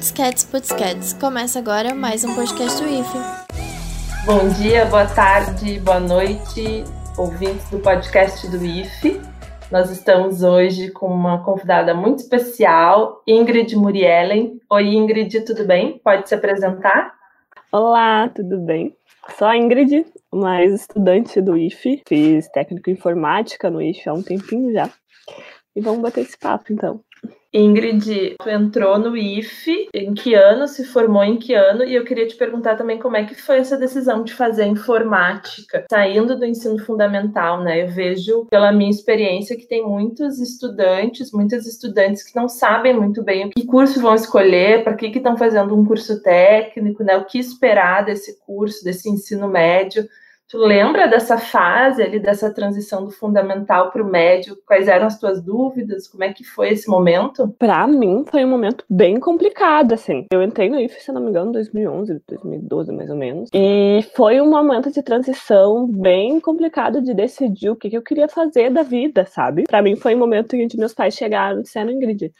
Putz Cats, Putz Cats. Começa agora mais um podcast do IFE. Bom dia, boa tarde, boa noite, ouvintes do podcast do IFE. Nós estamos hoje com uma convidada muito especial, Ingrid Muriellen. Oi, Ingrid, tudo bem? Pode se apresentar? Olá, tudo bem? Sou a Ingrid, mais estudante do IFE. Fiz técnico em informática no IFE há um tempinho já. E vamos bater esse papo, então. Ingrid, tu entrou no IFE, em que ano, se formou em que ano, e eu queria te perguntar também como é que foi essa decisão de fazer informática, saindo do ensino fundamental, né? Eu vejo pela minha experiência que tem muitos estudantes, muitas estudantes que não sabem muito bem que curso vão escolher, para que estão fazendo um curso técnico, né? O que esperar desse curso, desse ensino médio. Tu lembra dessa fase ali, dessa transição do fundamental para o médio? Quais eram as tuas dúvidas? Como é que foi esse momento? Para mim, foi um momento bem complicado, assim. Eu entrei no IFE, se não me engano, em 2011, 2012, mais ou menos. E foi um momento de transição bem complicado de decidir o que, que eu queria fazer da vida, sabe? Para mim, foi um momento em que meus pais chegaram e disseram, Ingrid,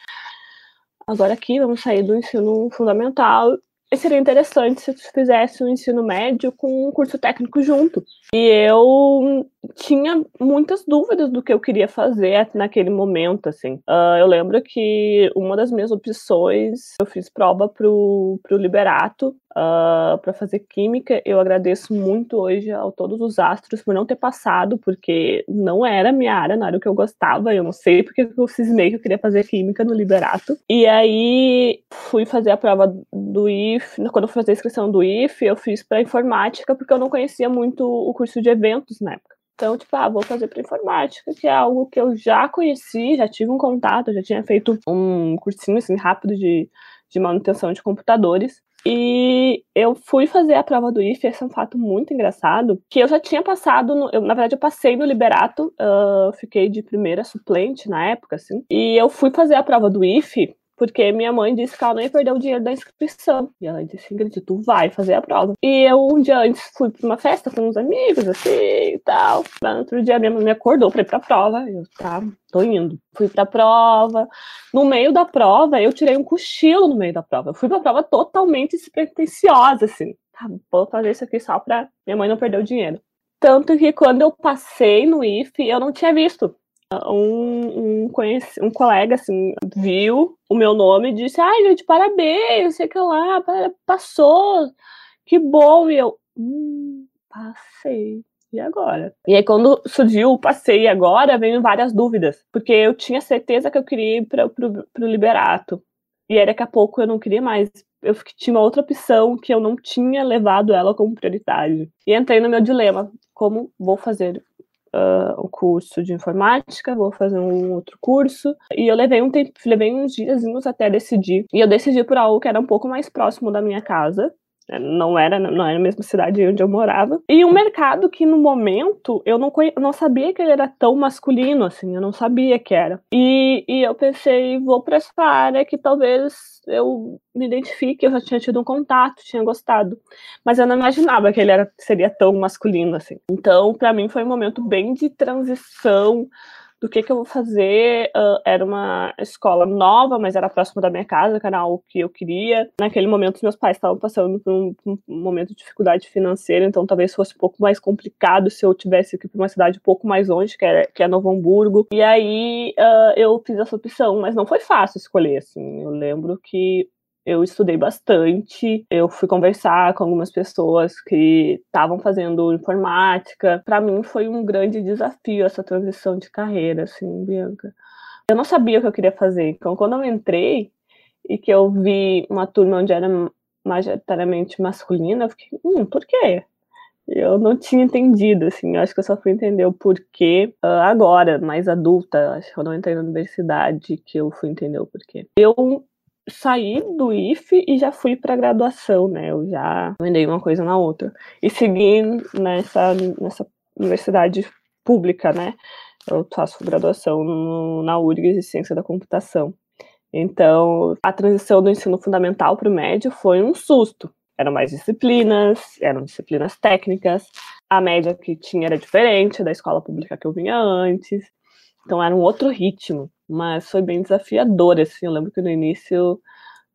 agora aqui vamos sair do ensino fundamental seria interessante se tu fizesse um ensino médio com um curso técnico junto. E eu tinha muitas dúvidas do que eu queria fazer naquele momento, assim. Uh, eu lembro que uma das minhas opções, eu fiz prova pro, pro Liberato, uh, ah, para fazer química. Eu agradeço muito hoje a todos os astros por não ter passado, porque não era minha área, não era o que eu gostava. Eu não sei porque eu cismei que eu queria fazer química no Liberato. E aí fui fazer a prova do IF. Quando eu fui fazer a inscrição do IF, eu fiz para informática, porque eu não conhecia muito o curso de eventos na época. Então, tipo, ah, vou fazer para informática, que é algo que eu já conheci, já tive um contato, já tinha feito um cursinho assim rápido de, de manutenção de computadores. E eu fui fazer a prova do IFE, esse é um fato muito engraçado, que eu já tinha passado, no, eu, na verdade eu passei no Liberato, uh, fiquei de primeira suplente na época, assim, e eu fui fazer a prova do IFE porque minha mãe disse que ela não ia perder o dinheiro da inscrição. E ela disse, Ingrid, tu vai fazer a prova. E eu, um dia antes, fui pra uma festa com uns amigos, assim, e tal. No outro dia, minha mãe me acordou pra ir pra prova. Eu, tá, tô indo. Fui pra prova. No meio da prova, eu tirei um cochilo no meio da prova. Eu fui pra prova totalmente despretensiosa, assim. Tá, vou fazer isso aqui só pra minha mãe não perder o dinheiro. Tanto que quando eu passei no IFE, eu não tinha visto um, um, um colega assim viu o meu nome e disse: Ai, gente, parabéns, sei que lá, passou, que bom. E eu, hum, passei. E agora? E aí, quando surgiu o passei agora, veio várias dúvidas. Porque eu tinha certeza que eu queria ir para o Liberato. E aí, daqui a pouco, eu não queria mais. Eu tinha uma outra opção que eu não tinha levado ela como prioridade. E entrei no meu dilema: como vou fazer uh, o curso de informática, vou fazer um outro curso. E eu levei um tempo, levei uns diazinhos até decidir. E eu decidi por algo que era um pouco mais próximo da minha casa, não era, não era a mesma cidade onde eu morava. E um mercado que no momento eu não, conhe... não sabia que ele era tão masculino assim, eu não sabia que era. E, e eu pensei, vou para essa área que talvez eu me identifique, eu já tinha tido um contato, tinha gostado. Mas eu não imaginava que ele era, seria tão masculino assim. Então, para mim foi um momento bem de transição do que, que eu vou fazer. Uh, era uma escola nova, mas era próximo da minha casa, que era que eu queria. Naquele momento, meus pais estavam passando por um, um, momento de dificuldade financeira, então talvez fosse um pouco mais complicado se eu tivesse ir para uma cidade um pouco mais longe, que é, que é Novo Hamburgo. E aí uh, eu fiz essa opção, mas não foi fácil escolher, assim. Eu lembro que eu estudei bastante, eu fui conversar com algumas pessoas que estavam fazendo informática. Para mim foi um grande desafio essa transição de carreira, assim, Bianca. Eu não sabia o que eu queria fazer, então quando eu entrei e que eu vi uma turma onde era majoritariamente masculina, eu fiquei, hum, por quê? Eu não tinha entendido, assim, eu acho que eu só fui entender o porquê uh, agora, mais adulta, acho que eu entrei na universidade que eu fui entender o porquê. Eu saí do IFE e já fui para graduação, né? Eu já vendei uma coisa na outra. E segui nessa, nessa universidade pública, né? Eu faço graduação no, na URGS de Ciência da Computação. Então, a transição do ensino fundamental para o médio foi um susto. Eram mais disciplinas, eram disciplinas técnicas, a média que tinha era diferente da escola pública que eu vinha antes. Então, era um outro ritmo mas foi bem desafiador, assim, eu lembro que no início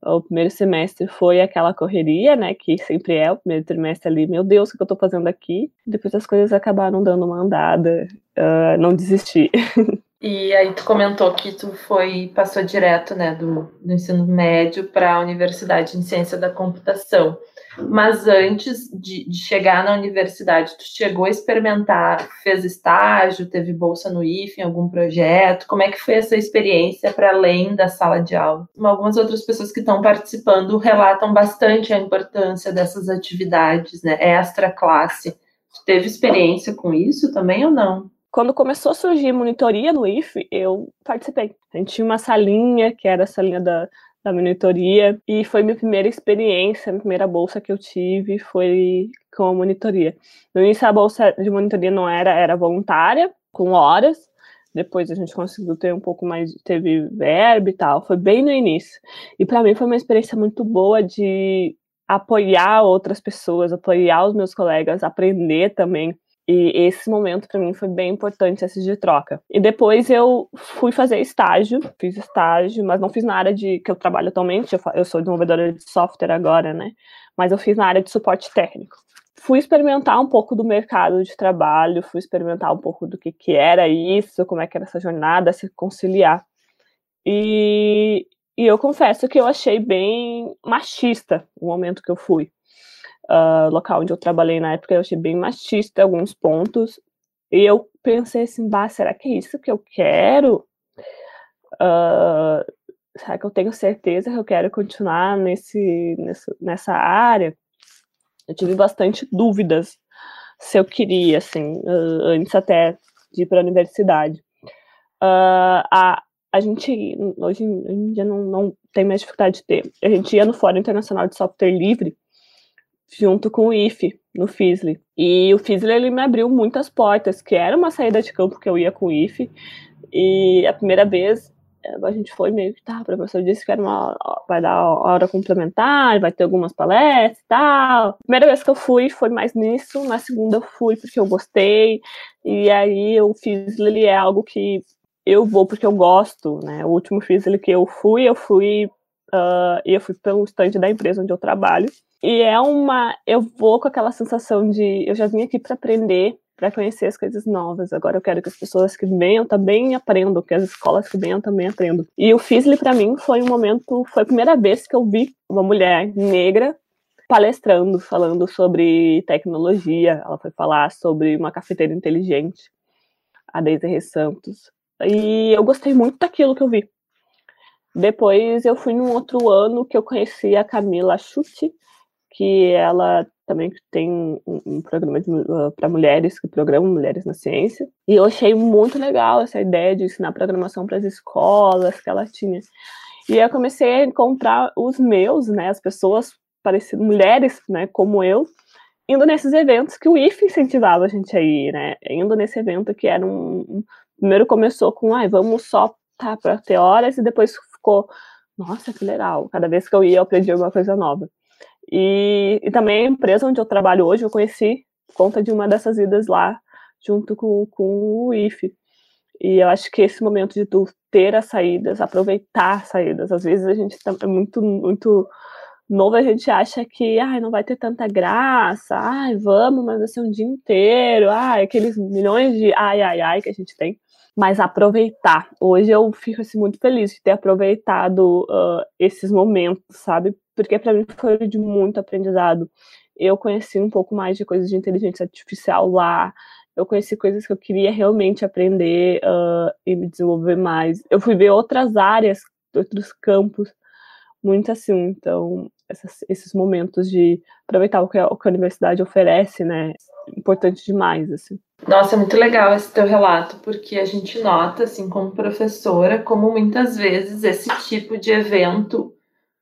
O primeiro semestre foi aquela correria, né? Que sempre é o primeiro trimestre ali. Meu Deus, o que eu tô fazendo aqui? Depois as coisas acabaram dando uma andada. Uh, não desisti. E aí tu comentou que tu foi passou direto, né, do, do ensino médio para a Universidade em Ciência da Computação. Mas antes de, de, chegar na universidade, tu chegou a experimentar, fez estágio, teve bolsa no IF em algum projeto? Como é que foi essa experiência para além da sala de aula? Algumas outras pessoas que estão participando relatam bastante a importância dessas atividades, né, extra classe. Tu teve experiência com isso também ou não? Quando começou a surgir monitoria no IF, eu participei. A gente tinha uma salinha, que era a salinha da, da monitoria, e foi minha primeira experiência, minha primeira bolsa que eu tive foi com a monitoria. No início a bolsa de monitoria não era, era voluntária, com horas, depois a gente conseguiu ter um pouco mais, teve verbo e tal, foi bem no início. E para mim foi uma experiência muito boa de apoiar outras pessoas, apoiar os meus colegas, aprender também e esse momento para mim foi bem importante, esse de troca. E depois eu fui fazer estágio, fiz estágio, mas não fiz na área de que eu trabalho atualmente, eu, eu sou desenvolvedora de software agora, né? Mas eu fiz na área de suporte técnico. Fui experimentar um pouco do mercado de trabalho, fui experimentar um pouco do que, que era isso, como é que era essa jornada, se conciliar. E, e eu confesso que eu achei bem machista o momento que eu fui uh, local onde eu trabalhei na época, eu achei bem machista alguns pontos. E eu pensei assim, bah, será que é isso que eu quero? Uh, será que eu tenho certeza que eu quero continuar nesse, nessa, nessa área? Eu tive bastante dúvidas se eu queria, assim, uh, antes até de ir para a universidade. Uh, a, a gente, hoje em dia, não, não tem mais dificuldade de ter. A gente ia no Fórum Internacional de Software Livre, junto com o IFE, no FISLE. E o FISLE, ele me abriu muitas portas, que era uma saída de campo que eu ia com o IFE, e a primeira vez eh, a gente foi meio que, tá, o professor disse que era uma, vai dar hora complementar, vai ter algumas palestras e tal. Primeira vez que eu fui foi mais nisso, na segunda eu fui porque eu gostei, e aí o FISLE, ele é algo que eu vou porque eu gosto, né, o último FISLE que eu fui, eu fui, uh, eu fui pelo estande da empresa onde eu trabalho, e é uma. Eu vou com aquela sensação de. Eu já vim aqui para aprender, para conhecer as coisas novas. Agora eu quero que as pessoas que venham também aprendam, que as escolas que venham também aprendam. E o FISLE, para mim, foi um momento. Foi a primeira vez que eu vi uma mulher negra palestrando, falando sobre tecnologia. Ela foi falar sobre uma cafeteira inteligente, a Deise Santos. E eu gostei muito daquilo que eu vi. Depois eu fui num outro ano que eu conheci a Camila Chute, que ela também tem um, um programa uh, para mulheres, que programa Mulheres na Ciência. E eu achei muito legal essa ideia de ensinar programação para as escolas que ela tinha. E eu comecei a encontrar os meus, né, as pessoas parecidas, mulheres, né, como eu, indo nesses eventos que o IF incentivava a gente a ir, né, indo nesse evento que era um, primeiro começou com, ai, vamos só tá para ter horas e depois ficou, nossa, que legal. Cada vez que eu ia eu aprendi uma coisa nova. E, e também a empresa onde eu trabalho hoje, eu conheci por conta de uma dessas idas lá, junto com, com o IFE. E eu acho que esse momento de tu ter as saídas, aproveitar as saídas, às vezes a gente tá, é muito, muito novo, a gente acha que ai, não vai ter tanta graça, ai, vamos, mas vai ser um dia inteiro, ai, aqueles milhões de ai, ai, ai que a gente tem. Mas aproveitar. Hoje eu fico assim, muito feliz de ter aproveitado uh, esses momentos, sabe? porque para mim foi de muito aprendizado. Eu conheci um pouco mais de coisas de inteligência artificial lá, eu conheci coisas que eu queria realmente aprender uh, e me desenvolver mais. Eu fui ver outras áreas, outros campos, muito assim. Então, essas, esses momentos de aproveitar o que, a, o que a universidade oferece, né, importante demais, assim. Nossa, é muito legal esse teu relato, porque a gente nota, assim, como professora, como muitas vezes esse tipo de evento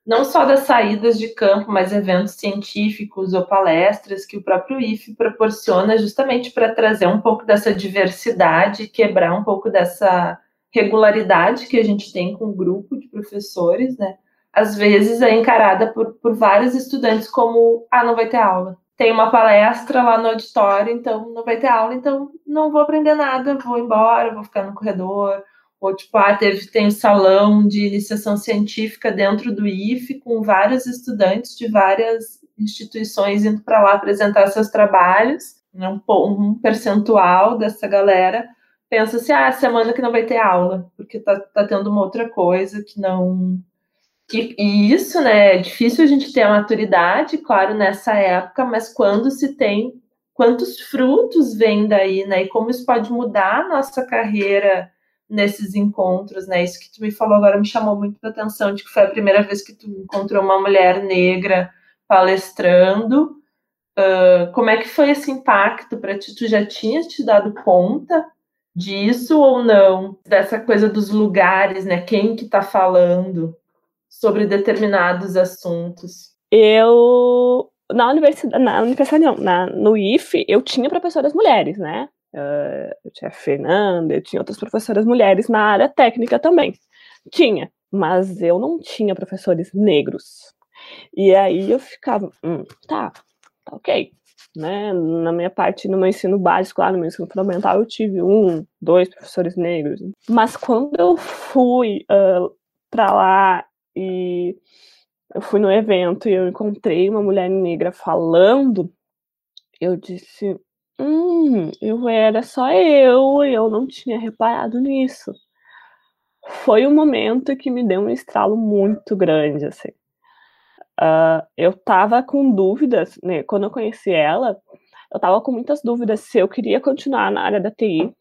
não só das saídas de campo, mas eventos científicos ou palestras que o próprio IFE proporciona justamente para trazer um pouco dessa diversidade, quebrar um pouco dessa regularidade que a gente tem com o grupo de professores, né? Às vezes é encarada por, por vários estudantes como, ah, não vai ter aula. Tem uma palestra lá no auditório, então não vai ter aula, então não vou aprender nada, vou embora, vou ficar no corredor, Ou tipo, ah, teve, tem o salão de iniciação científica dentro do IFE, com vários estudantes de várias instituições indo para lá apresentar seus trabalhos, né, um, um percentual dessa galera pensa assim, ah, semana que não vai ter aula, porque tá, tá tendo uma outra coisa que não. E, e, isso, né, é difícil a gente ter a maturidade, claro, nessa época, mas quando se tem, quantos frutos vêm daí, né, e como isso pode mudar a nossa carreira nesses encontros, né, isso que tu me falou agora me chamou muito a atenção, de que foi a primeira vez que tu encontrou uma mulher negra palestrando, uh, como é que foi esse impacto para ti? Tu já tinha te dado conta disso ou não? Dessa coisa dos lugares, né? Quem que está falando sobre determinados assuntos? Eu na universidade, na universidade não, na, no IFE, eu tinha professoras mulheres, né? Uh, eu tinha a Fernanda, eu tinha outras professoras mulheres na área técnica também. Tinha, mas eu não tinha professores negros. E aí eu ficava, hum, tá, tá ok né? Na minha parte, no meu ensino básico, lá no meu ensino fundamental, eu tive um, dois professores negros. Mas quando eu fui uh, para lá e eu fui no evento e eu encontrei uma mulher negra falando, eu disse, hum, eu era só eu e eu não tinha reparado nisso. Foi um momento que me deu um estralo muito grande, assim. Uh, eu tava com dúvidas, né? Quando eu conheci ela, eu tava com muitas dúvidas se eu queria continuar na área da TI,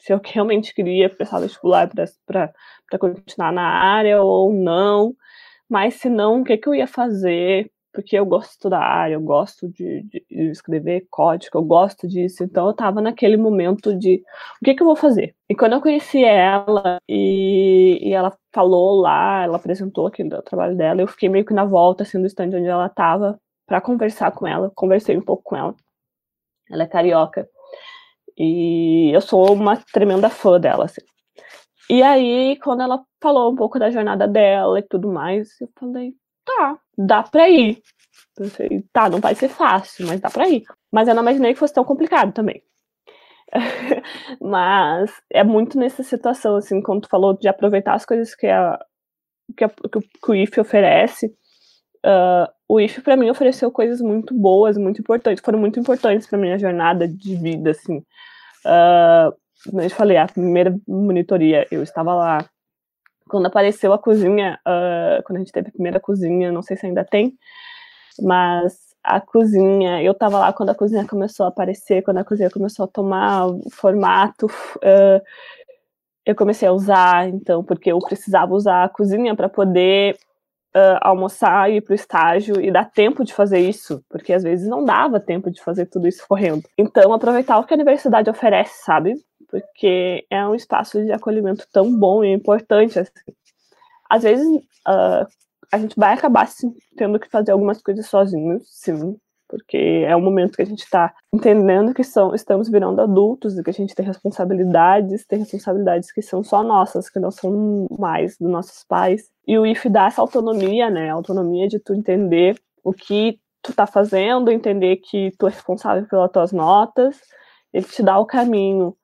se eu realmente queria prestar vestibular para continuar na área ou não, mas se não, o que, que eu ia fazer, porque eu gosto da área, eu gosto de, de, escrever código, eu gosto disso. Então eu estava naquele momento de o que, que eu vou fazer. E quando eu conheci ela e, e ela falou lá, ela apresentou aqui o trabalho dela, eu fiquei meio que na volta, assim, do stand onde ela estava, para conversar com ela. Conversei um pouco com ela. Ela é carioca. E eu sou uma tremenda fã dela, assim. E aí, quando ela falou um pouco da jornada dela e tudo mais, eu falei, tá, dá pra ir. Pensei, tá, não vai ser fácil, mas dá pra ir. Mas eu não imaginei que fosse tão complicado também. mas é muito nessa situação, assim, quando tu falou de aproveitar as coisas que, a, que, a, que o IF oferece. Uh, o IF para mim ofereceu coisas muito boas, muito importantes, foram muito importantes para minha jornada de vida, assim. Uh, eu falei, a primeira monitoria, eu estava lá quando apareceu a cozinha, uh, quando a gente teve a primeira cozinha, não sei se ainda tem, mas a cozinha, eu tava lá quando a cozinha começou a aparecer, quando a cozinha começou a tomar o formato, uh, eu comecei a usar, então, porque eu precisava usar a cozinha para poder uh, almoçar e ir para o estágio e dar tempo de fazer isso, porque às vezes não dava tempo de fazer tudo isso correndo. Então, aproveitar o que a universidade oferece, sabe? porque é um espaço de acolhimento tão bom e importante. Assim. Às vezes uh, a gente vai acabar tendo que fazer algumas coisas sozinhos, sim, porque é um momento que a gente está entendendo que são, estamos virando adultos e que a gente tem responsabilidades, tem responsabilidades que são só nossas, que não são mais dos nossos pais. E o IF dá essa autonomia, né? A autonomia de tu entender o que tu tá fazendo, entender que tu é responsável pelas tuas notas, ele te dá o caminho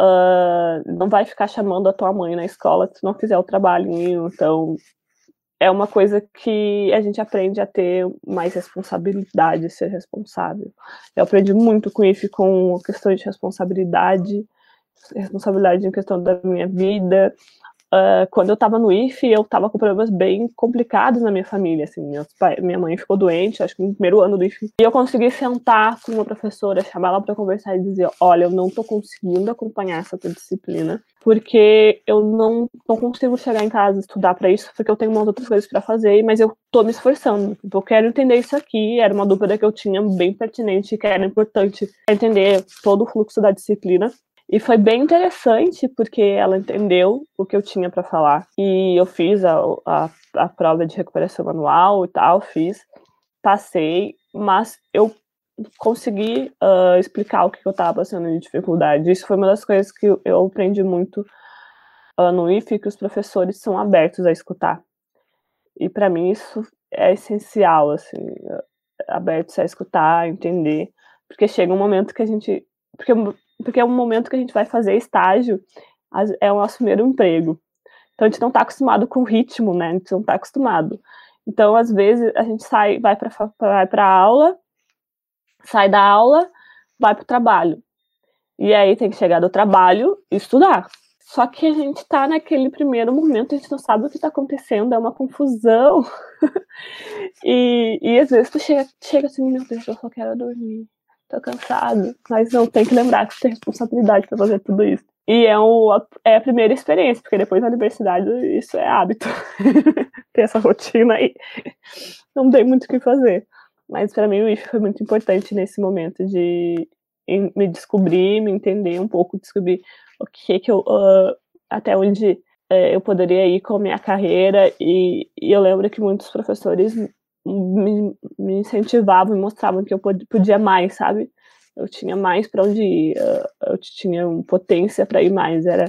uh, não vai ficar chamando a tua mãe na escola se tu não fizer o trabalhinho. Então, é uma coisa que a gente aprende a ter mais responsabilidade, ser responsável. Eu aprendi muito com isso, com questões de responsabilidade, responsabilidade em questão da minha vida, Uh, quando eu estava no IF, eu estava com problemas bem complicados na minha família, assim, pai, minha mãe ficou doente, acho que no primeiro ano do IF, e eu consegui sentar com uma professora, chamar ela para conversar e dizer, olha, eu não estou conseguindo acompanhar essa tua disciplina, porque eu não, não consigo chegar em casa e estudar para isso, porque eu tenho umas outras coisas para fazer, mas eu estou me esforçando, eu quero entender isso aqui, era uma dúvida que eu tinha bem pertinente, que era importante entender todo o fluxo da disciplina, e foi bem interessante, porque ela entendeu o que eu tinha para falar. E eu fiz a, a, a prova de recuperação manual e tal, fiz, passei, mas eu consegui uh, explicar o que eu estava passando de dificuldade. Isso foi uma das coisas que eu aprendi muito uh, no IFE, que os professores são abertos a escutar. E para mim isso é essencial, assim, abertos a escutar, entender, porque chega um momento que a gente, porque porque é um momento que a gente vai fazer estágio é o nosso primeiro emprego. Então a gente não está acostumado com o ritmo, né? A gente não está acostumado. Então, às vezes, a gente sai, vai para vai aula, sai da aula, vai para o trabalho. E aí tem que chegar do trabalho e estudar. Só que a gente está naquele primeiro momento, a gente não sabe o que está acontecendo, é uma confusão. e, e às vezes tu chega, chega assim, meu Deus, eu só quero dormir, tô cansado. Mas não, tem que lembrar que você tem responsabilidade para fazer tudo isso. E é, o, é a primeira experiência, porque depois na universidade isso é hábito. Ter essa rotina aí. Não tem muito o que fazer. Mas para mim o IF foi muito importante nesse momento de me descobrir, me entender um pouco, descobrir o que que eu, uh, até onde uh, eu poderia ir com a minha carreira. E, e eu lembro que muitos professores me, me incentivavam e mostravam que eu podia mais, sabe? eu tinha mais para onde ir, eu tinha potência para ir mais, era,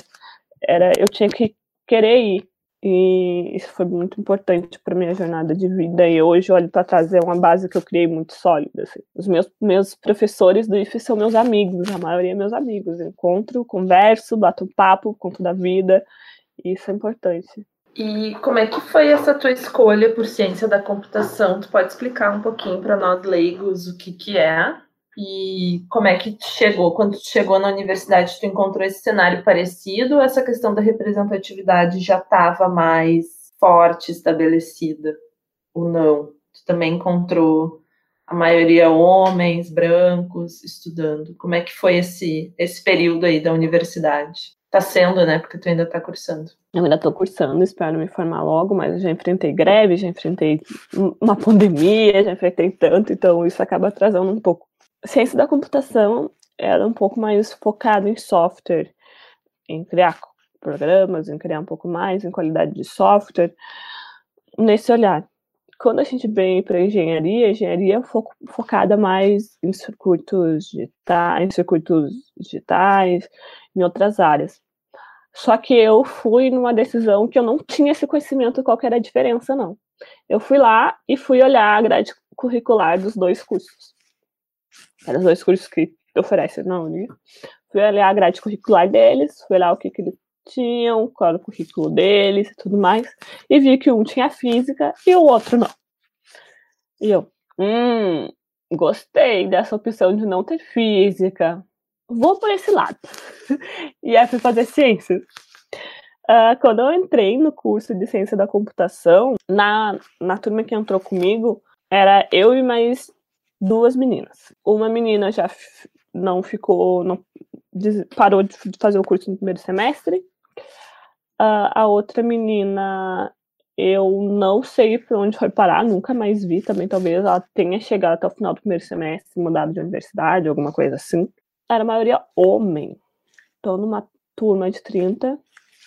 era, eu tinha que querer ir. E isso foi muito importante para minha jornada de vida. E hoje, olho para trás, é uma base que eu criei muito sólida. Assim. Os meus, meus professores do IF são meus amigos, a maioria é meus amigos. Encontro, converso, bato um papo, conto da vida. E isso é importante. E como é que foi essa tua escolha por ciência da computação? Tu pode explicar um pouquinho para nós leigos o que, que é? E como é que chegou? Quando chegou na universidade, tu encontrou esse cenário parecido ou essa questão da representatividade já estava mais forte, estabelecida? Ou não? Tu também encontrou a maioria homens, brancos, estudando. Como é que foi esse, esse período aí da universidade? Tá sendo, né? Porque tu ainda tá cursando. Eu ainda tô cursando, espero me formar logo, mas já enfrentei greve, já enfrentei uma pandemia, já enfrentei tanto, então isso acaba atrasando um pouco ciência da computação era um pouco mais focado em software, em criar programas, em criar um pouco mais, em qualidade de software, nesse olhar. Quando a gente vem para engenharia, engenharia é fo focada mais em circuitos digitais, em circuitos digitais, em outras áreas. Só que eu fui numa decisão que eu não tinha esse conhecimento qual era a diferença, não. Eu fui lá e fui olhar a grade curricular dos dois cursos. Eram os dois cursos que oferecem na Uni. Fui olhar a grade curricular deles, fui olhar o que, que eles tinham, qual era o currículo deles e tudo mais. E vi que um tinha física e o outro não. E eu, hum, gostei dessa opção de não ter física. Vou por esse lado. e aí fui fazer ciências. Uh, quando eu entrei no curso de ciência da computação, na, na turma que entrou comigo, era eu e mais duas meninas. Uma menina já não ficou, não, parou de fazer o curso no primeiro semestre. Uh, a outra menina, eu não sei para onde foi parar, nunca mais vi também. Talvez ela tenha chegado até o final do primeiro semestre, mudado de universidade, alguma coisa assim. Era a maioria homem. Estou numa turma de 30,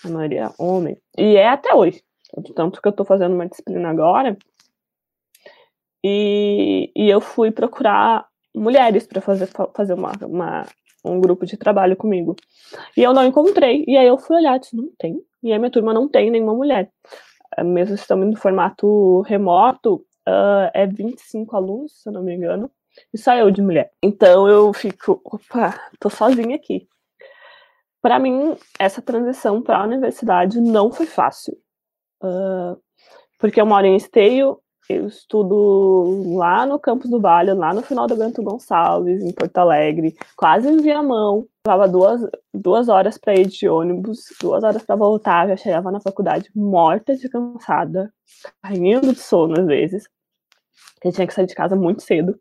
a maioria homem. E é até hoje. Tanto que eu estou fazendo uma disciplina agora e, e eu fui procurar mulheres para fazer, fazer uma, uma, um grupo de trabalho comigo. E eu não encontrei. E aí eu fui olhar, disse, não tem. E a minha turma não tem nenhuma mulher. Ah, mesmo estamos no formato remoto, uh, é 25 alunos, se eu não me engano, e só eu de mulher. Então eu fico, opa, tô sozinha aqui. Para mim, essa transição para a universidade não foi fácil. Uh, porque eu moro em Esteio, eu estudo lá no Campos do Vale, lá no final do Bento Gonçalves, em Porto Alegre, quase em Viamão. Levava duas, duas horas para ir de ônibus, duas horas para voltar. Já chegava na faculdade morta de cansada, caindo de sono às vezes. Eu tinha que sair de casa muito cedo.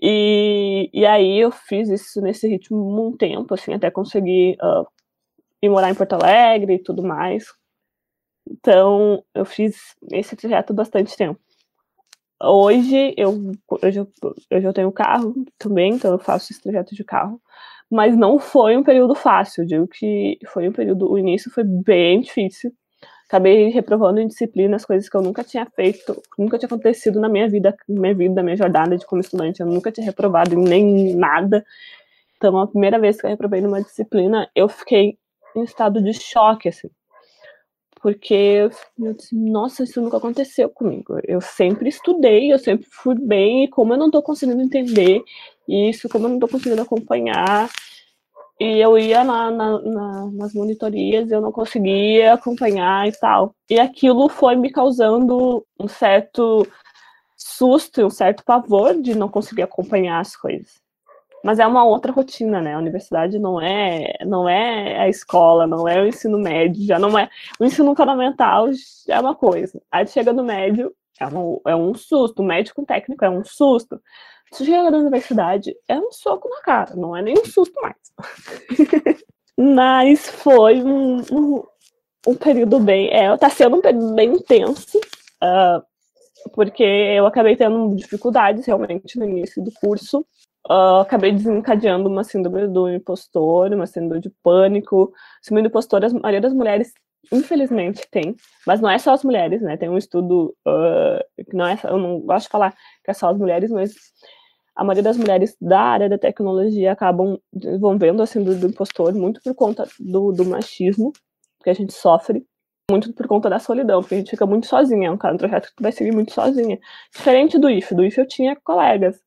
E, e aí eu fiz isso nesse ritmo um tempo, assim, até conseguir uh, ir morar em Porto Alegre e tudo mais. Então, eu fiz esse trajeto bastante tempo. Hoje, eu, eu, já, eu tenho carro também, então eu faço esse trajeto de carro. Mas não foi um período fácil. Digo que foi um período. O início foi bem difícil. Acabei reprovando em disciplinas, coisas que eu nunca tinha feito, nunca tinha acontecido na minha vida, na minha vida, na minha jornada de como estudante. Eu nunca tinha reprovado em nem nada. Então, a primeira vez que eu reprovei numa disciplina, eu fiquei em estado de choque, assim porque eu disse, nossa, isso nunca aconteceu comigo. Eu sempre estudei, eu sempre fui bem, e como eu não estou conseguindo entender isso, como eu não estou conseguindo acompanhar, e eu ia na, na, na, nas monitorias, eu não conseguia acompanhar e tal. E aquilo foi me causando um certo susto e um certo pavor de não conseguir acompanhar as coisas. Mas é uma outra rotina, né? A universidade não é, não é a escola, não é o ensino médio, já não é. O ensino fundamental é uma coisa. Aí chega no médio, é um, é um susto. O médico técnico é um susto. Se chega na universidade, é um soco na cara, não é nem um susto mais. Mas foi um, um, um, período bem. É, tá sendo um período bem intenso, uh, porque eu acabei tendo dificuldades realmente no início do curso. Uh, acabei desencadeando uma síndrome do impostor, uma síndrome de pânico. Síndrome do impostor, a maioria das mulheres, infelizmente, tem. Mas não é só as mulheres, né? Tem um estudo uh, que não é. Eu não gosto de falar que é só as mulheres, mas a maioria das mulheres da área da tecnologia acabam desenvolvendo a síndrome do impostor muito por conta do, do machismo que a gente sofre, muito por conta da solidão, porque a gente fica muito sozinha, é um, um projeto que tu vai seguir muito sozinha. Diferente do IF, do IF eu tinha colegas,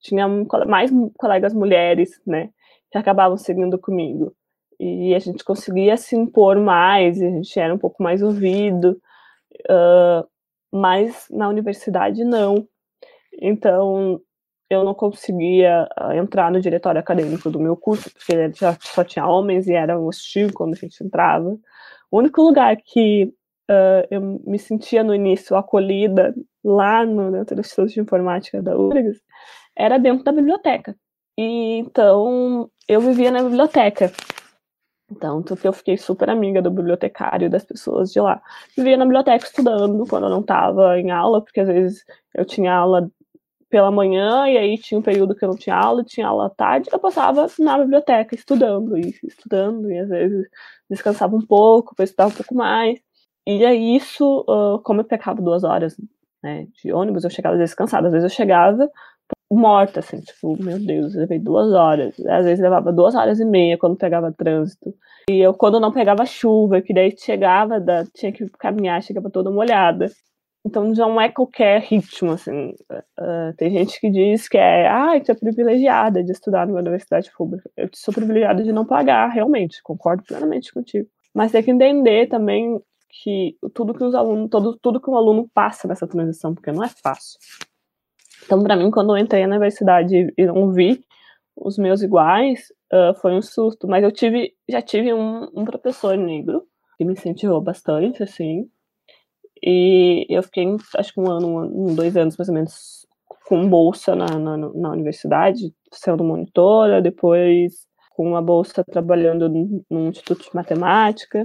tinha mais colegas mulheres, né, que acabavam seguindo comigo. E a gente conseguia se impor mais, a gente era um pouco mais ouvido, uh, mas na universidade não. Então, eu não conseguia ah, entrar no diretório acadêmico do meu curso, porque só tinha homens e era hostil quando a gente entrava. O único lugar que uh, eu me sentia no início acolhida lá no dentro do Instituto de Informática da URGS era dentro da biblioteca. E então eu vivia na biblioteca. Então, eu fiquei super amiga do bibliotecário, das pessoas de lá. Vivia na biblioteca estudando quando eu não estava em aula, porque às vezes eu tinha aula pela manhã, e aí tinha um período que eu não tinha aula, tinha aula à tarde, eu passava na biblioteca estudando, e estudando, e às vezes descansava um pouco, para estudar um pouco mais. E aí isso, uh, como eu pegava duas horas né, de ônibus, eu chegava descansada. Às vezes eu chegava morta, assim, tipo, meu Deus, eu levei duas horas. Às vezes levava duas horas e meia quando pegava trânsito. E eu, quando não pegava chuva, que daí chegava, da, tinha que caminhar, chegava toda molhada. Então não é qualquer ritmo, assim. Uh, tem gente que diz que é, ah, tu é privilegiada de estudar numa universidade pública. Eu sou privilegiada de não pagar, realmente, concordo plenamente contigo. Mas tem que entender também que tudo que os alunos, todo, tudo que um aluno passa nessa transição, porque não é fácil. Então, para mim, quando eu entrei na universidade e não vi os meus iguais, uh, foi um susto. Mas eu tive, já tive um, um professor negro que me incentivou bastante, assim, e eu fiquei, acho que um ano, um, dois anos mais ou menos, com bolsa na, na, na universidade, sendo monitora, depois com uma bolsa trabalhando no Instituto de Matemática.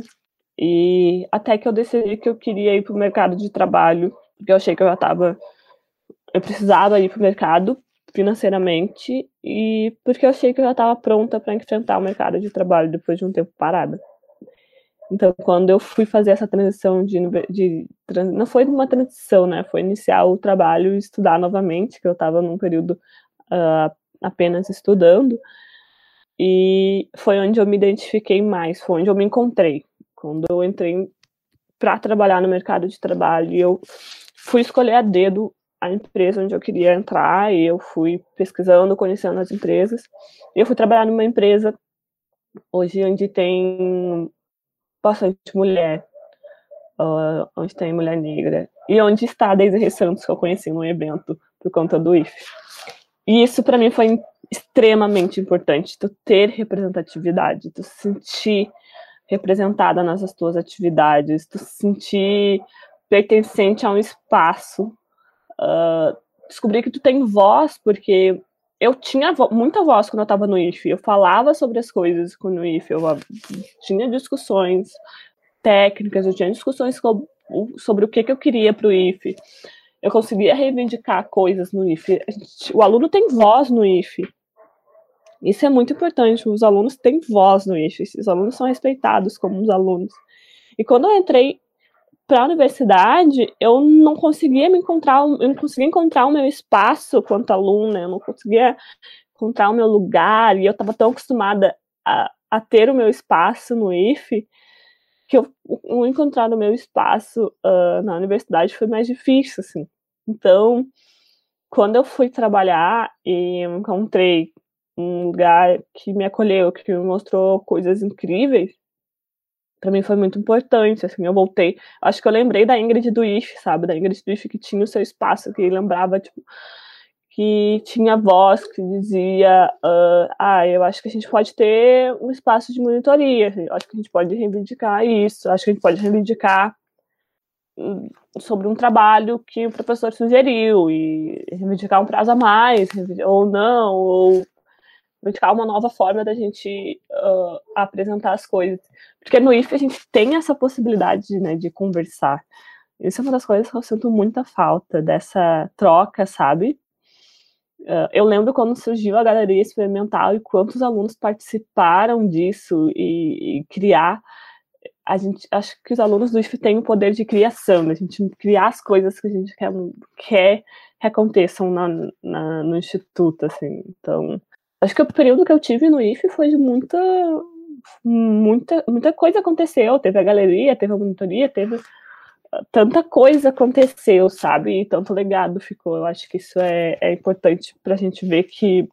E até que eu decidi que eu queria ir para o mercado de trabalho, porque eu achei que eu já estava. Eu precisava ir para o mercado financeiramente e porque eu achei que eu já estava pronta para enfrentar o mercado de trabalho depois de um tempo parada. Então, quando eu fui fazer essa transição de, de, não foi uma transição, né? Foi iniciar o trabalho e estudar novamente, que eu estava num período uh, apenas estudando. E foi onde eu me identifiquei mais, foi onde eu me encontrei. Quando eu entrei para trabalhar no mercado de trabalho, eu fui escolher a dedo a empresa onde eu queria entrar, e eu fui pesquisando, conhecendo as empresas. Eu fui trabalhar numa empresa hoje onde tem bastante mulher, uh, onde tem mulher negra, e onde está a Deise Santos, que eu conheci num evento por conta do IF. E isso para mim foi extremamente importante, tu ter representatividade, tu se sentir representada nas tuas atividades, tu se sentir pertencente a um espaço, uh, descobrir que tu tem voz, porque eu tinha vo muita voz quando eu estava no IF. Eu falava sobre as coisas no IF. Eu tinha discussões técnicas, eu tinha discussões sobre o que, que eu queria para o IF. Eu conseguia reivindicar coisas no IF. O aluno tem voz no IF. Isso é muito importante. Os alunos têm voz no IF. Os alunos são respeitados como os alunos. E quando eu entrei para a universidade, eu não conseguia me encontrar, eu não conseguia encontrar o meu espaço quanto aluna, eu não conseguia encontrar o meu lugar, e eu estava tão acostumada a, a, ter o meu espaço no IFE, que eu, o encontrar o meu espaço uh, na universidade foi mais difícil, assim. Então, quando eu fui trabalhar e encontrei um lugar que me acolheu, que me mostrou coisas incríveis, para mim foi muito importante, assim, eu voltei, acho que eu lembrei da Ingrid do IF, sabe, da Ingrid do IF que tinha o seu espaço, que lembrava, tipo, que tinha voz que dizia, uh, ah, eu acho que a gente pode ter um espaço de monitoria, assim, acho que a gente pode reivindicar isso, acho que a gente pode reivindicar hum, sobre um trabalho que o professor sugeriu e reivindicar um prazo a mais, ou não, ou reivindicar uma nova forma da gente uh, apresentar as coisas. Porque no IF a gente tem essa possibilidade né, de conversar. Isso é uma das coisas que eu sinto muita falta, dessa troca, sabe? Uh, eu lembro quando surgiu a galeria experimental e quantos alunos participaram disso e, e, criar. A gente acho que os alunos do IF têm o poder de criação, a gente criar as coisas que a gente quer, quer que aconteçam na, na, no instituto, assim. Então, acho que o período que eu tive no IF foi de muita, muita, muita coisa aconteceu. Teve a galeria, teve a monitoria, teve tanta coisa aconteceu, sabe? E tanto legado ficou. Eu acho que isso é, é importante para a gente ver que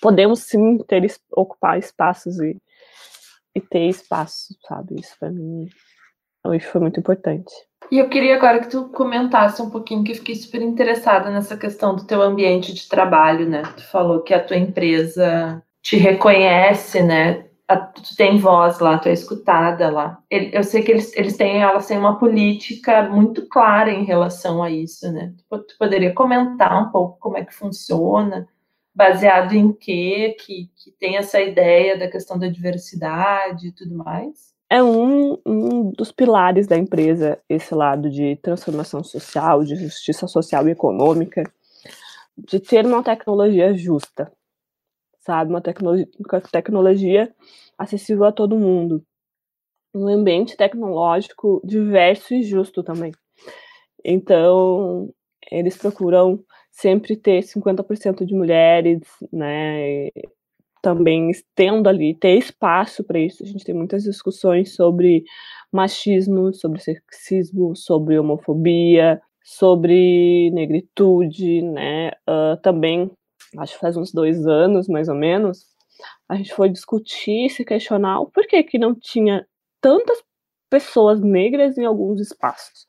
podemos sim ter ocupar espaços e, e ter espaço, sabe? Isso para mim hoje foi muito importante. E eu queria agora que tu comentasse um pouquinho, que eu fiquei super interessada nessa questão do teu ambiente de trabalho, né? Tu falou que a tua empresa te reconhece, né? tu tem voz lá, tu é escutada lá. Eu sei que eles, eles têm, elas têm uma política muito clara em relação a isso, né? Tu, poderia comentar um pouco como é que funciona, baseado em quê, que, que tem essa ideia da questão da diversidade e tudo mais? É um, um dos pilares da empresa, esse lado de transformação social, de justiça social e econômica, de ter uma tecnologia justa, sabe? Uma tecnologia, tecnologia acessível a todo mundo. Um ambiente tecnológico diverso e justo também. Então, eles procuram sempre ter 50% de mulheres, né? Também tendo ali, ter espaço para isso. A gente tem muitas discussões sobre machismo, sobre sexismo, sobre homofobia, sobre negritude, né? Uh, também acho que faz uns dois anos, mais ou menos, a gente foi discutir, se questionar o porquê que não tinha tantas pessoas negras em alguns espaços.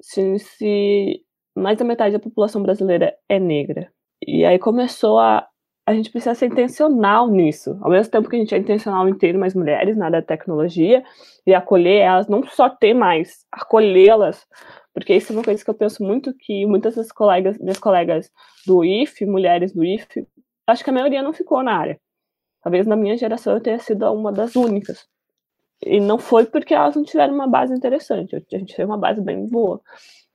Se, se mais da metade da população brasileira é negra. E aí começou a. A gente precisa ser intencional nisso. Ao mesmo tempo que a gente é intencional em ter mais mulheres na área da tecnologia e acolher elas, não só ter mais, acolhê-las porque isso é uma coisa que eu penso muito que muitas das colegas, minhas colegas do IF, mulheres do IF, acho que a maioria não ficou na área. Talvez na minha geração eu tenha sido uma das únicas. E não foi porque elas não tiveram uma base interessante, a gente teve uma base bem boa,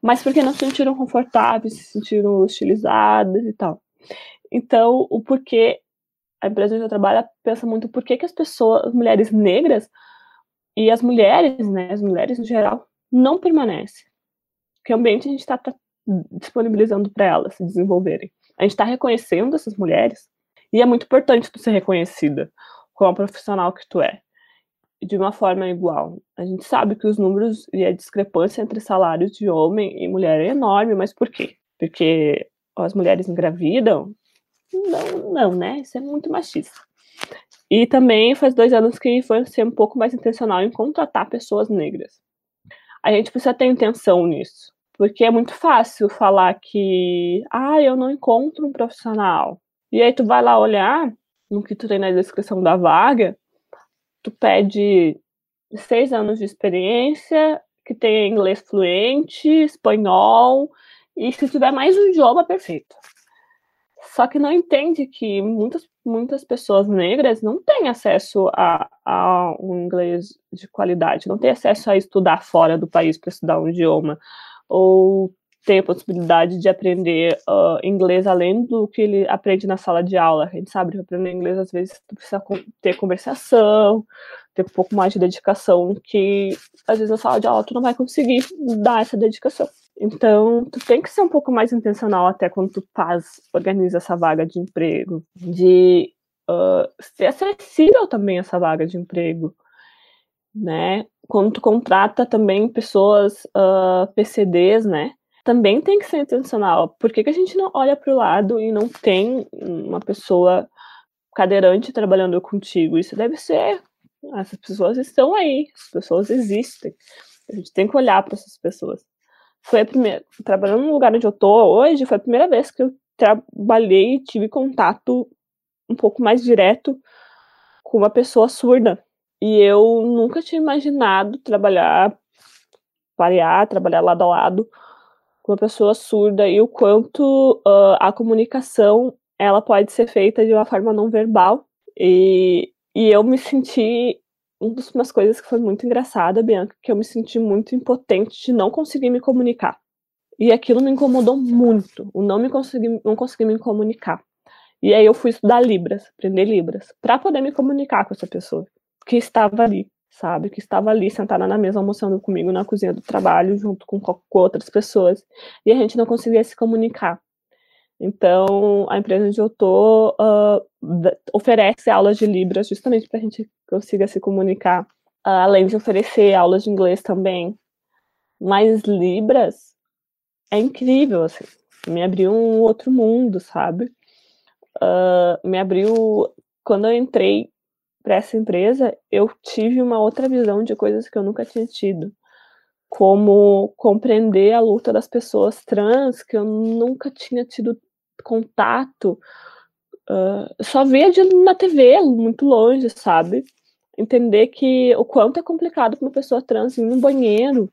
mas porque não se sentiram confortáveis, se sentiram hostilizadas e tal. Então, o porquê a empresa onde eu trabalho pensa muito por que, que as pessoas, as mulheres negras e as mulheres, né, as mulheres em geral, não permanecem que ambiente a gente está tá disponibilizando para elas se desenvolverem. A gente está reconhecendo essas mulheres e é muito importante tu ser reconhecida como a profissional que tu é de uma forma igual. A gente sabe que os números e a discrepância entre salários de homem e mulher é enorme, mas por quê? Porque as mulheres engravidam? Não, não, né? Isso é muito machista. E também faz dois anos que foi ser um pouco mais intencional em contratar pessoas negras. A gente precisa ter intenção nisso. Porque é muito fácil falar que, ah, eu não encontro um profissional. E aí tu vai lá olhar no que tu tem na descrição da vaga, tu pede seis anos de experiência, que tenha inglês fluente, espanhol, e se tiver mais um idioma, perfeito. Só que não entende que muitas, muitas pessoas negras não têm acesso a, a um inglês de qualidade, não têm acesso a estudar fora do país para estudar um idioma ou tem a possibilidade de aprender uh, inglês além do que ele aprende na sala de aula. A gente sabe que aprender inglês, às vezes, tu precisa ter conversação, ter um pouco mais de dedicação, que às vezes na sala de aula tu não vai conseguir dar essa dedicação. Então, tu tem que ser um pouco mais intencional até quando tu faz, organiza essa vaga de emprego, de uh, ser acessível também essa vaga de emprego, né? quando tu contrata também pessoas uh, PCDs, né? também tem que ser intencional. Por que, que a gente não olha para o lado e não tem uma pessoa cadeirante trabalhando contigo? Isso deve ser. Essas pessoas estão aí, as pessoas existem. A gente tem que olhar para essas pessoas. Foi a primeira. Trabalhando no lugar onde eu tô hoje, foi a primeira vez que eu trabalhei e tive contato um pouco mais direto com uma pessoa surda. E eu nunca tinha imaginado trabalhar, parear, trabalhar lado a lado com uma pessoa surda e o quanto uh, a comunicação ela pode ser feita de uma forma não verbal. E, e eu me senti uma das coisas que foi muito engraçada, Bianca, que eu me senti muito impotente de não conseguir me comunicar. E aquilo me incomodou muito, o não me conseguir, não conseguir me comunicar. E aí eu fui estudar Libras, aprender Libras, para poder me comunicar com essa pessoa que estava ali sabe? Que estava ali sentada na mesa almoçando comigo na cozinha do trabalho, junto com, com outras pessoas, e a gente não conseguia se comunicar. Então, a empresa onde eu tô uh, oferece aulas de Libras justamente para a gente consiga se comunicar, uh, além de oferecer aulas de inglês também. Mas Libras é incrível, assim, me abriu um outro mundo, sabe? Uh, me abriu. Quando eu entrei para essa empresa, eu tive uma outra visão de coisas que eu nunca tinha tido, como compreender a luta das pessoas trans, que eu nunca tinha tido contato, uh, só via de, na TV, muito longe, sabe? Entender que o quanto é complicado para uma pessoa trans ir no banheiro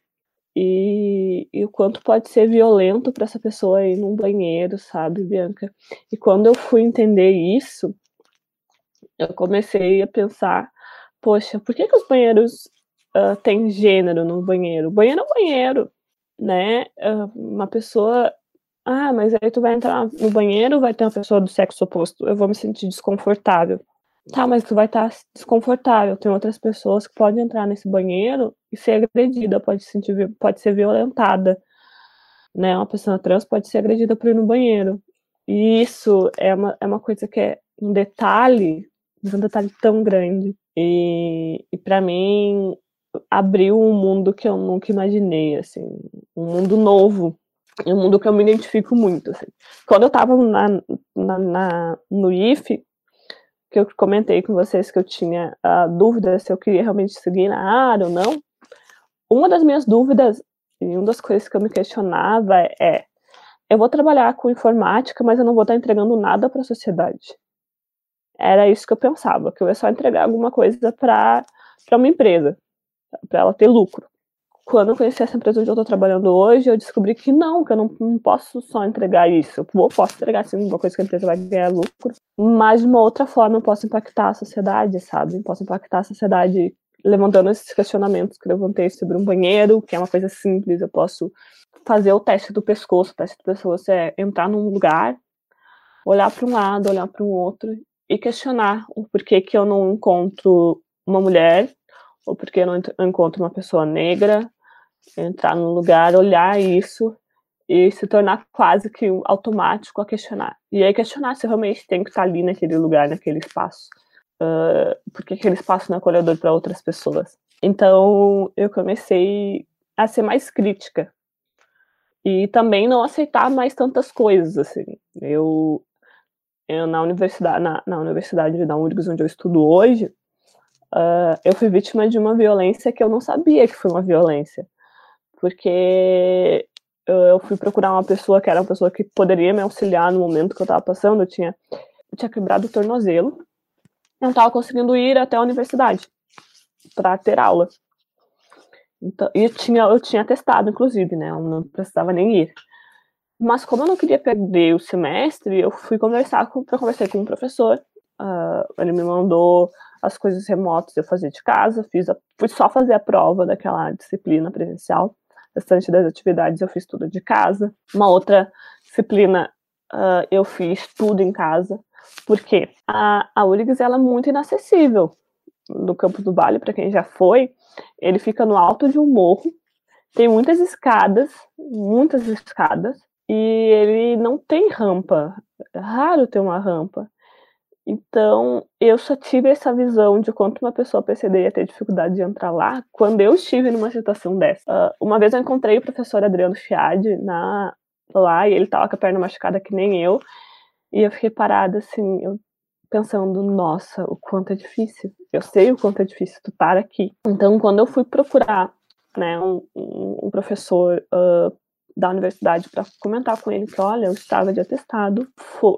e, e, o quanto pode ser violento para essa pessoa ir num banheiro, sabe, Bianca? E quando eu fui entender isso, eu comecei a pensar, poxa, por que, que os banheiros uh, têm gênero no banheiro? Banheiro é banheiro, né? Uh, uma pessoa. Ah, mas aí tu vai entrar no banheiro, vai ter uma pessoa do sexo oposto. Eu vou me sentir desconfortável. Tá, mas tu vai estar tá desconfortável. Tem outras pessoas que podem entrar nesse banheiro e ser agredida, pode, sentir, pode ser violentada. Né? Uma pessoa trans pode ser agredida por ir no banheiro. E isso é uma, é uma coisa que é um detalhe um detalhe tão grande. E, e para mim abriu um mundo que eu nunca imaginei, assim, um mundo novo, um mundo que eu me identifico muito, assim. Quando eu estava na, na, na, no IFE, que eu comentei com vocês que eu tinha a dúvida se eu queria realmente seguir na área ou não, uma das minhas dúvidas e uma das coisas que eu me questionava é eu vou trabalhar com informática, mas eu não vou estar entregando nada para a sociedade era isso que eu pensava, que eu ia só entregar alguma coisa para uma empresa, para ela ter lucro. Quando eu conheci essa empresa onde eu estou trabalhando hoje, eu descobri que não, que eu não, não posso só entregar isso. Eu vou, posso entregar sim uma coisa que a empresa vai ganhar lucro, mas de uma outra forma eu posso impactar a sociedade, sabe? Eu posso impactar a sociedade levantando esses questionamentos que eu levantei sobre um banheiro, que é uma coisa simples, eu posso fazer o teste do pescoço. O teste do pescoço é entrar num lugar, olhar para um lado, olhar para o outro e questionar o porquê que eu não encontro uma mulher, ou porquê eu não encontro uma pessoa negra, entrar no lugar, olhar isso e se tornar quase que automático a questionar. E aí questionar se eu realmente tenho que estar ali naquele lugar, naquele espaço. Uh, porque aquele espaço não é acolhedor para outras pessoas. Então eu comecei a ser mais crítica e também não aceitar mais tantas coisas assim. Eu eu, na universidade, na, na universidade da URGS, onde eu estudo hoje, uh, eu fui vítima de uma violência que eu não sabia que foi uma violência. Porque eu, eu, fui procurar uma pessoa que era uma pessoa que poderia me auxiliar no momento que eu estava passando. Eu tinha, eu tinha quebrado o tornozelo. Eu não estava conseguindo ir até a universidade para ter aula. Então, e eu tinha, eu tinha testado, inclusive, né? Eu não precisava nem ir. Mas como eu não queria perder o semestre, eu fui conversar com, conversar com um professor. Uh, ele me mandou as coisas remotas eu fazia de casa, fiz a, fui só fazer a prova daquela disciplina presencial. Restante das atividades eu fiz tudo de casa. Uma outra disciplina uh, eu fiz tudo em casa, porque a, a ela é muito inacessível. No Campo do Vale, para quem já foi, ele fica no alto de um morro, tem muitas escadas, muitas escadas, e ele não tem rampa. É raro ter uma rampa. Então, eu só tive essa visão de quanto uma pessoa PCD ia ter dificuldade de entrar lá quando eu estive numa situação dessa. Uh, uma vez eu encontrei o professor Adriano Fiade na, lá e ele tava com a perna machucada que nem eu. E eu fiquei parada assim, eu pensando, nossa, o quanto é difícil. Eu sei o quanto é difícil tu estar aqui. Então, quando eu fui procurar né, um, um professor uh, da universidade para comentar com ele que, olha, eu estava de atestado,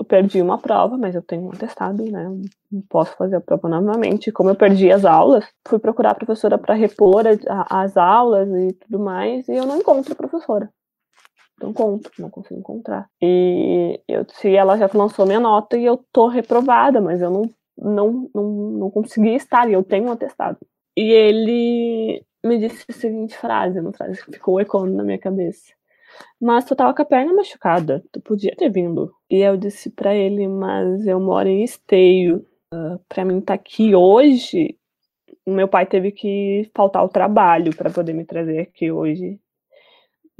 perdi uma prova, mas eu tenho um atestado, né? Não posso fazer a prova novamente. Como eu perdi as aulas, fui procurar a professora para repor a, as aulas e tudo mais, e eu não encontro a professora. Não encontro, não consigo encontrar. E eu se ela já lançou minha nota e eu tô reprovada, mas eu não não, não, não consegui estar, e eu tenho um atestado. E ele me disse a seguinte frase, uma frase que ficou ecoando na minha cabeça. Mas tu tava com a perna machucada, tu podia ter vindo. E eu disse para ele, mas eu moro em Esteio. Uh, pra mim tá aqui hoje, meu pai teve que faltar ao trabalho para poder me trazer aqui hoje.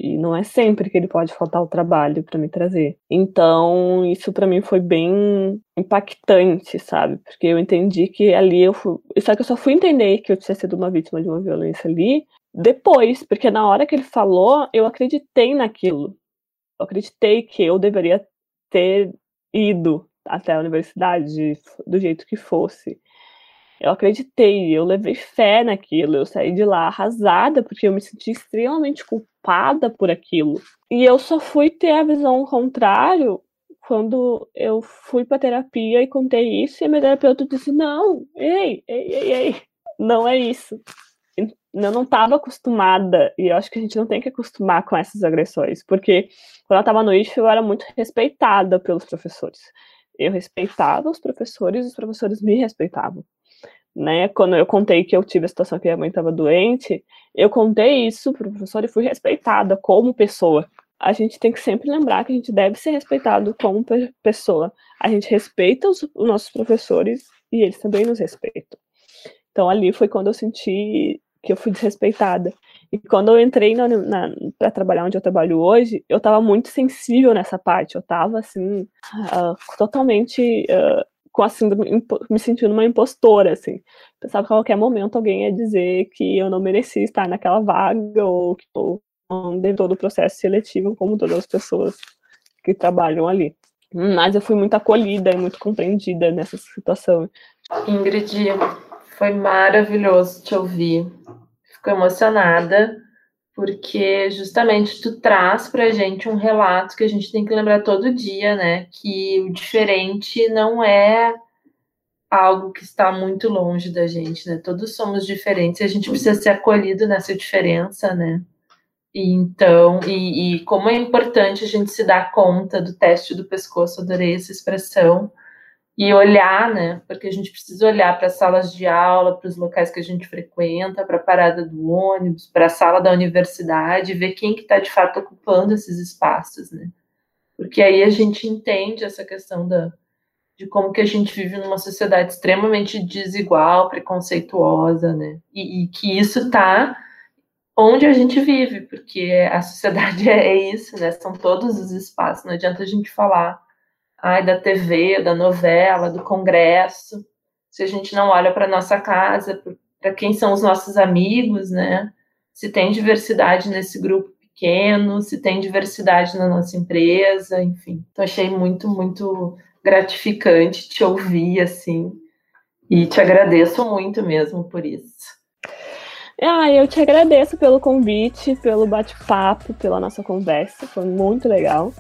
E não é sempre que ele pode faltar ao trabalho para me trazer. Então, isso para mim foi bem impactante, sabe? Porque eu entendi que ali eu fui. Só que eu só fui entender que eu tinha sido uma vítima de uma violência ali depois, porque na hora que ele falou, eu acreditei naquilo. Eu acreditei que eu deveria ter ido até a universidade do jeito que fosse. Eu acreditei, eu levei fé naquilo, eu saí de lá arrasada, porque eu me senti extremamente culpada por aquilo. E eu só fui ter a visão contrário quando eu fui para terapia e contei isso, e a minha terapeuta disse: Não, ei, ei, ei, ei, não é isso eu não estava acostumada, e eu acho que a gente não tem que acostumar com essas agressões, porque quando eu estava no IF eu era muito respeitada pelos professores. Eu respeitava os professores, os professores me respeitavam. Né? Quando eu contei que eu tive a situação que a mãe estava doente, eu contei isso para o professor e fui respeitada como pessoa. A gente tem que sempre lembrar que a gente deve ser respeitado como pessoa. A gente respeita os, os nossos professores e eles também nos respeitam. Então ali foi quando eu senti que eu fui desrespeitada. E quando eu entrei para trabalhar onde eu trabalho hoje, eu estava muito sensível nessa parte. Eu estava assim, uh, totalmente uh, com a síndrome, me sentindo uma impostora, assim. Pensava que a qualquer momento alguém ia dizer que eu não merecia estar naquela vaga ou que eu não devo todo o processo seletivo, como todas as pessoas que trabalham ali. Mas eu fui muito acolhida e muito compreendida nessa situação. Ingrid, foi maravilhoso te ouvir. Fico emocionada, porque justamente tu traz pra gente um relato que a gente tem que lembrar todo dia, né? Que o diferente não é algo que está muito longe da gente, né? Todos somos diferentes e a gente precisa ser acolhido nessa diferença, né? E então, e, e como é importante a gente se dar conta do teste do pescoço, adorei essa expressão, e olhar, né? Porque a gente precisa olhar para as salas de aula, para os locais que a gente frequenta, para a parada do ônibus, para a sala da universidade, ver quem que está de fato ocupando esses espaços, né? Porque aí a gente entende essa questão da, de como que a gente vive numa sociedade extremamente desigual, preconceituosa, né? E, e que isso está onde a gente vive, porque a sociedade é isso, né? São todos os espaços. Não adianta a gente falar ai, da TV, da novela, do Congresso, se a gente não olha para nossa casa, para quem são os nossos amigos, né? Se tem diversidade nesse grupo pequeno, se tem diversidade na nossa empresa, enfim. Então, achei muito, muito gratificante te ouvir, assim, e te agradeço muito mesmo por isso. Ah, eu te agradeço pelo convite, pelo bate-papo, pela nossa conversa, foi muito legal.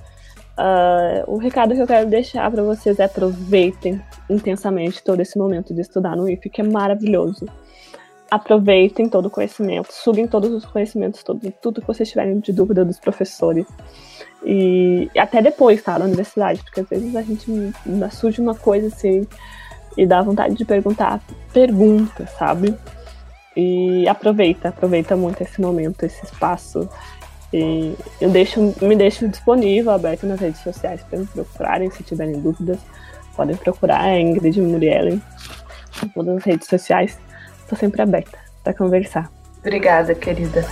Uh, o recado que eu quero deixar para vocês é aproveitem intensamente todo esse momento de estudar no IF, que é maravilhoso. Aproveitem todo o conhecimento, suguem todos os conhecimentos, todo, tudo que vocês tiverem de dúvida dos professores. E, e até depois, tá? Na universidade, porque às vezes a gente surge uma coisa assim e dá vontade de perguntar, pergunta, sabe? E aproveita, aproveita muito esse momento, esse espaço e eu deixo, me deixo disponível, aberto nas redes sociais para me procurarem, se tiverem dúvidas. Podem procurar a Ingrid Muriellen em todas as redes sociais. Estou sempre aberta para conversar. Obrigada, querida.